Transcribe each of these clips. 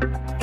Bye.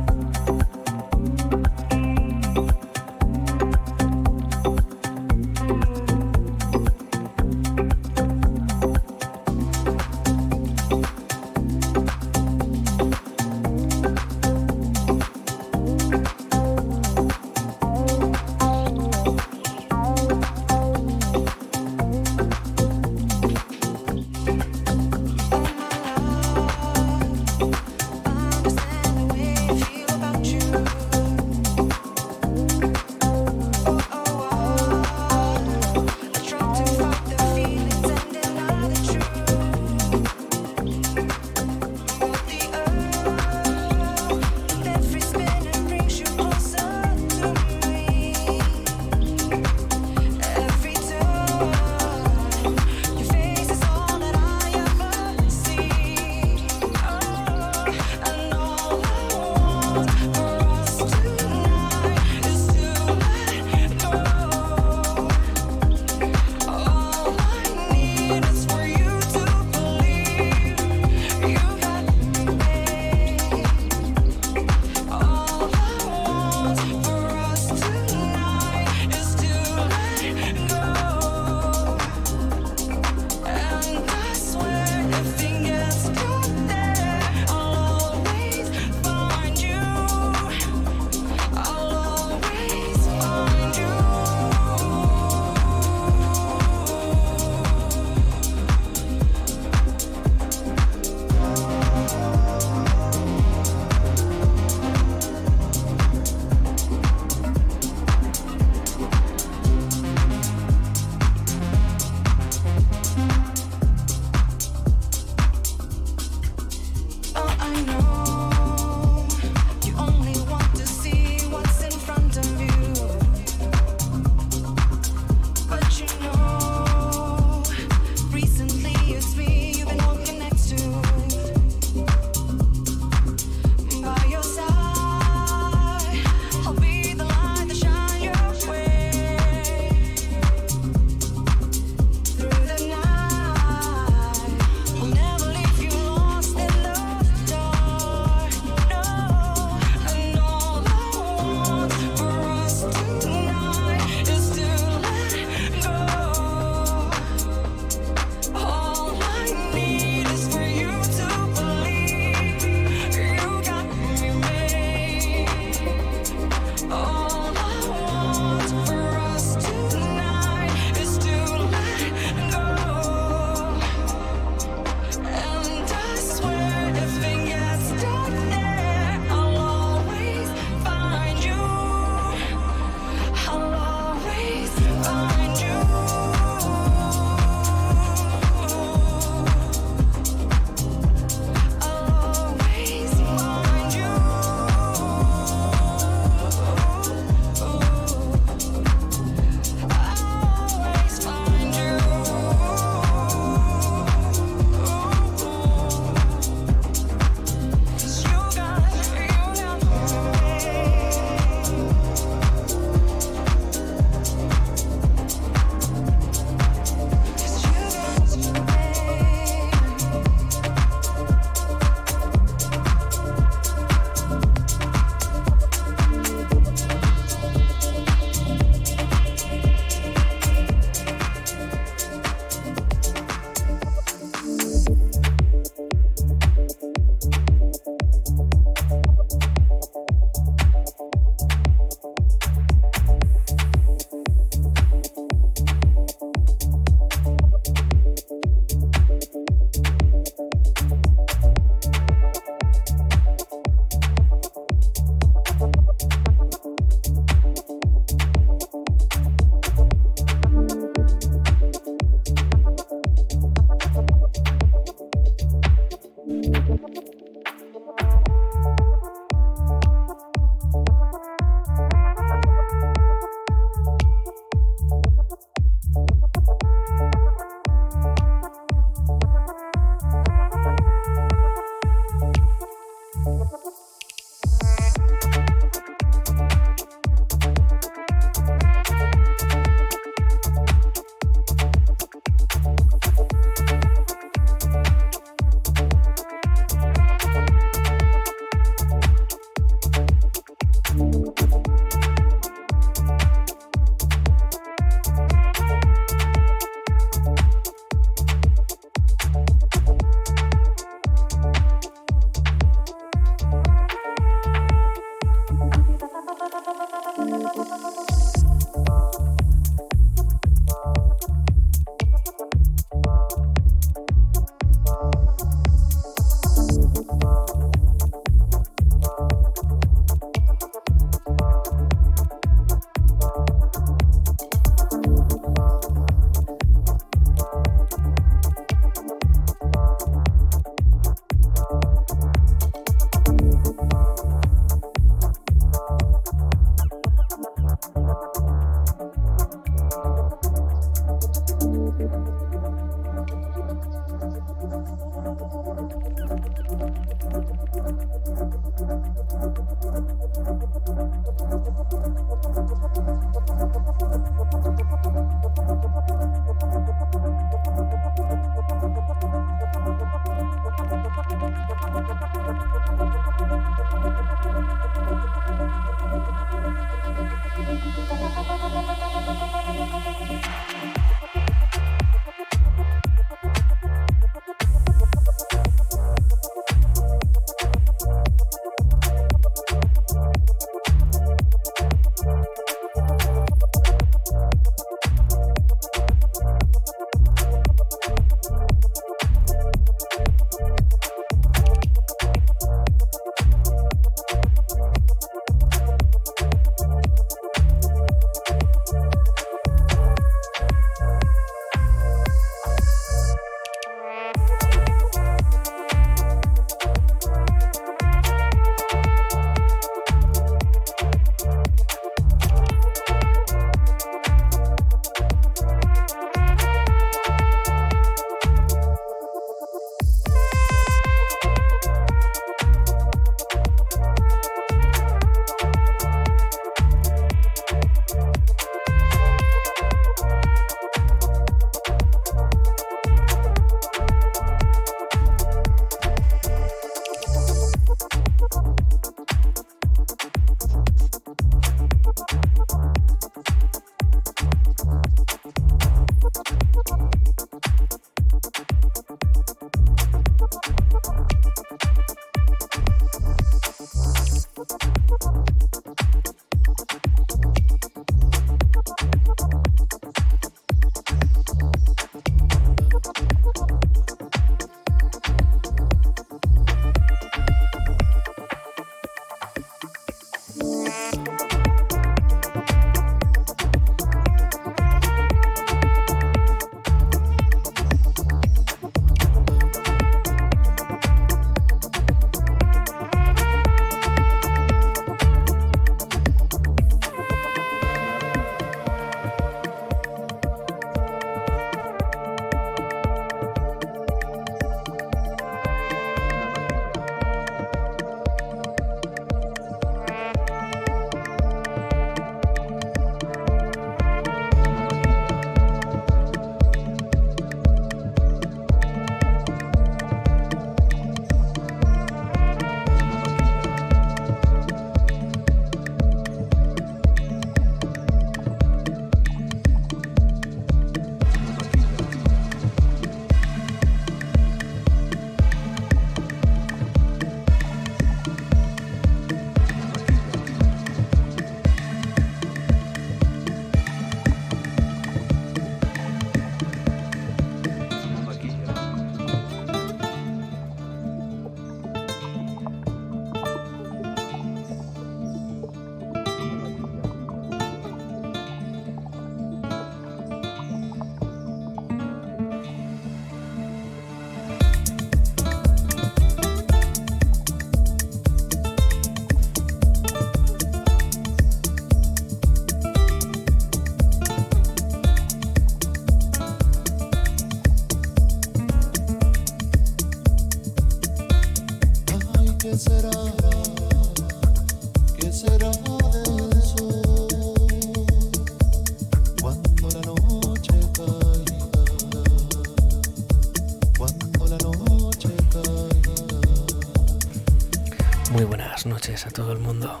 A todo el mundo.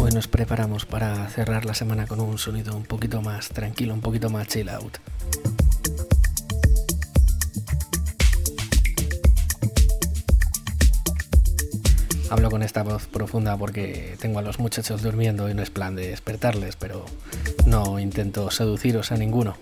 Hoy nos preparamos para cerrar la semana con un sonido un poquito más tranquilo, un poquito más chill out. Hablo con esta voz profunda porque tengo a los muchachos durmiendo y no es plan de despertarles, pero no intento seduciros a ninguno.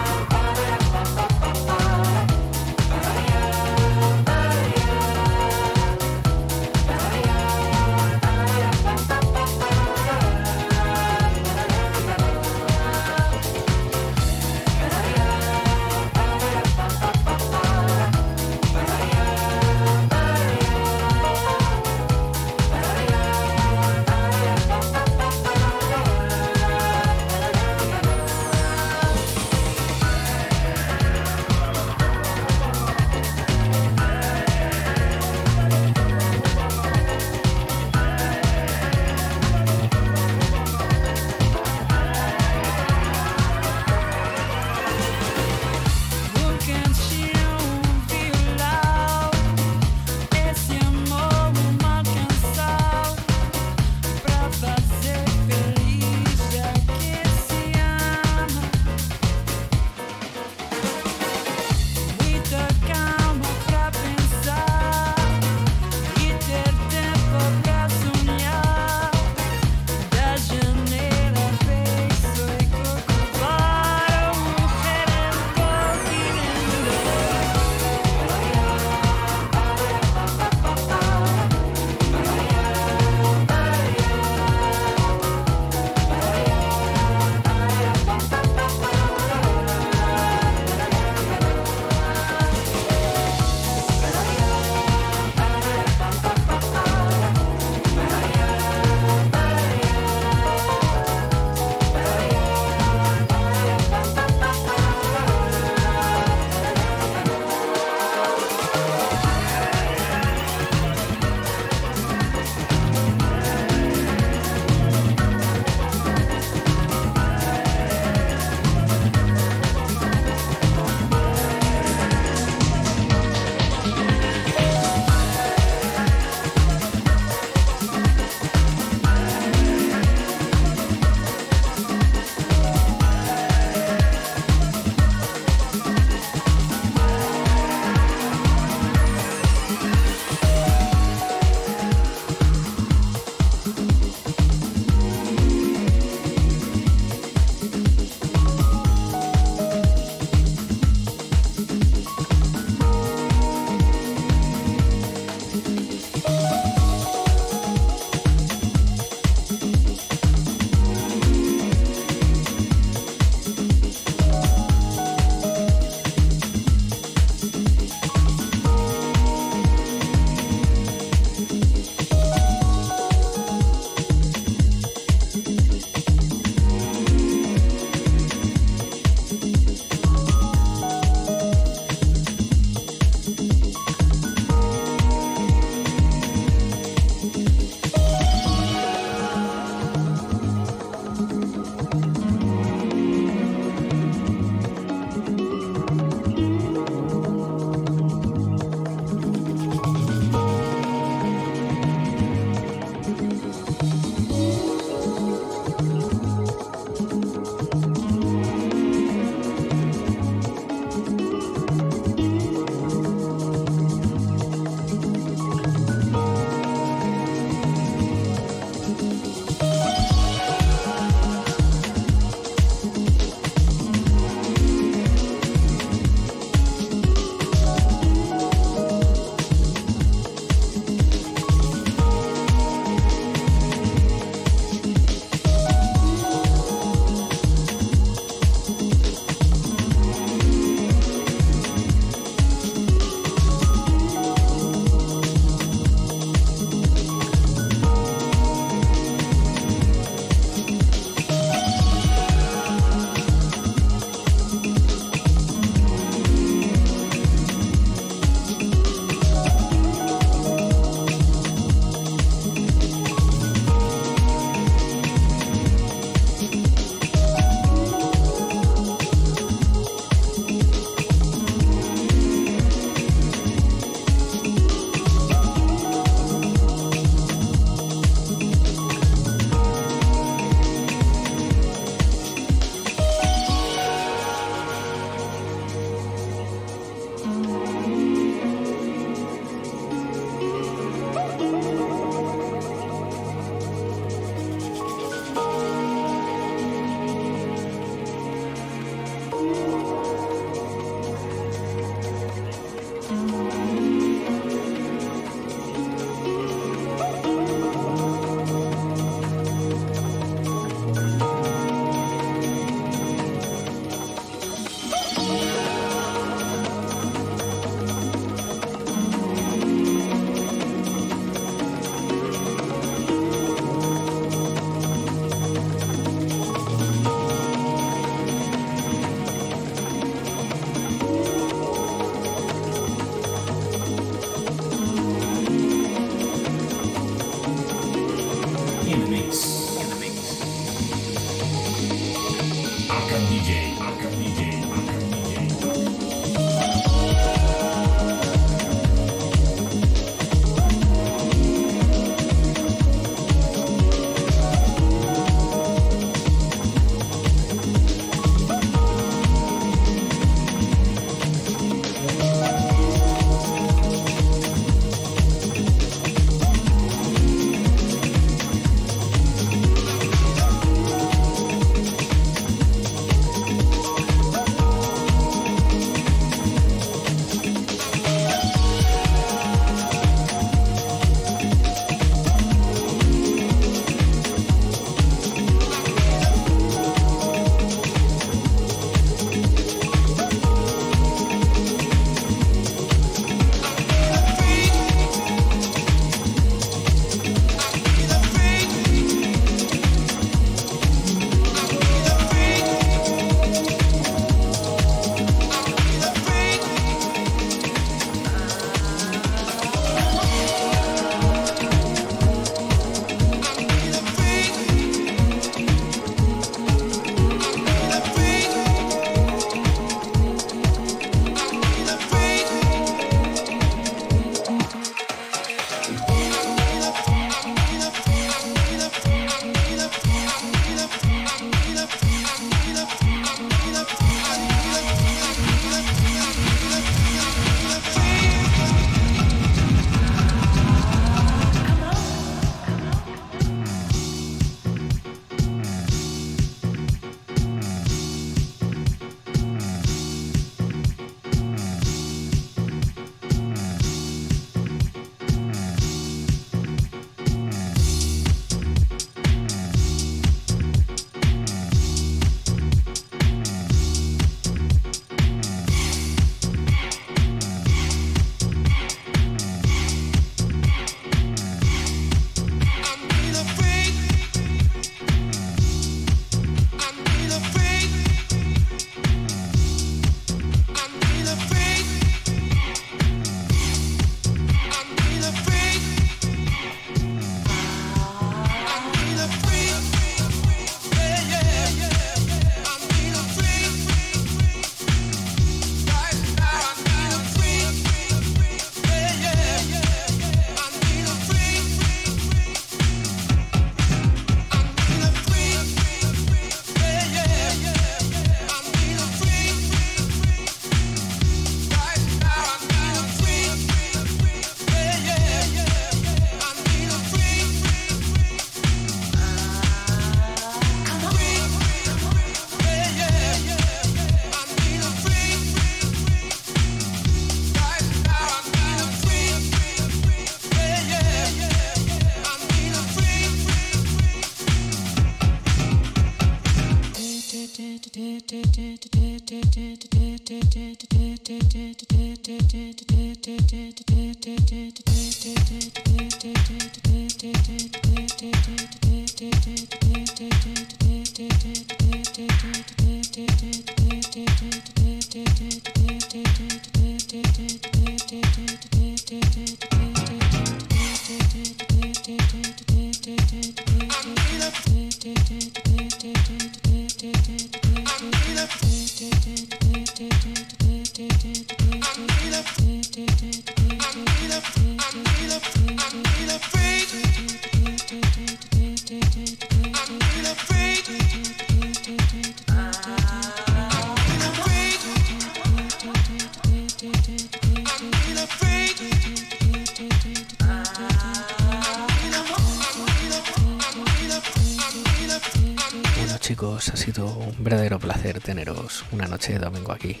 Teneros una noche de domingo aquí.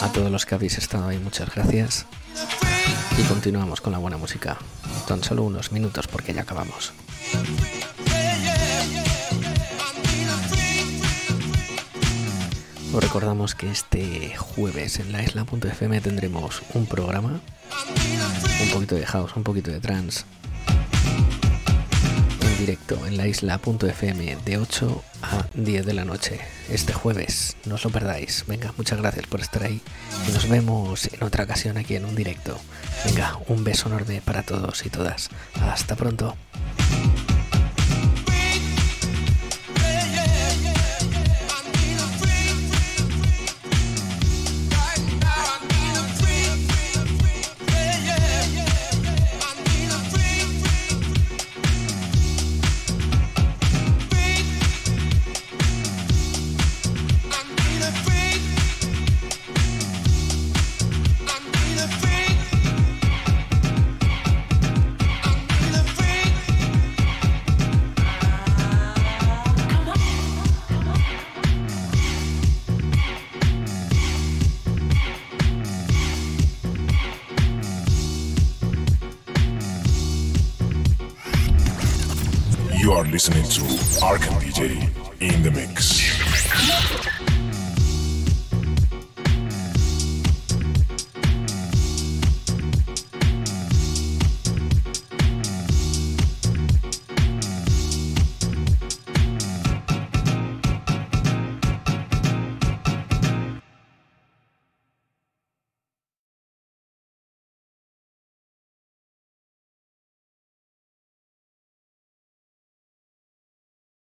A todos los que habéis estado ahí, muchas gracias. Y continuamos con la buena música. Tan solo unos minutos porque ya acabamos. Os recordamos que este jueves en la isla.fm tendremos un programa, un poquito de house, un poquito de trance, directo en la isla.fm de 8 a 10 de la noche este jueves. No os lo perdáis. Venga, muchas gracias por estar ahí y nos vemos en otra ocasión aquí en un directo. Venga, un beso enorme para todos y todas. Hasta pronto.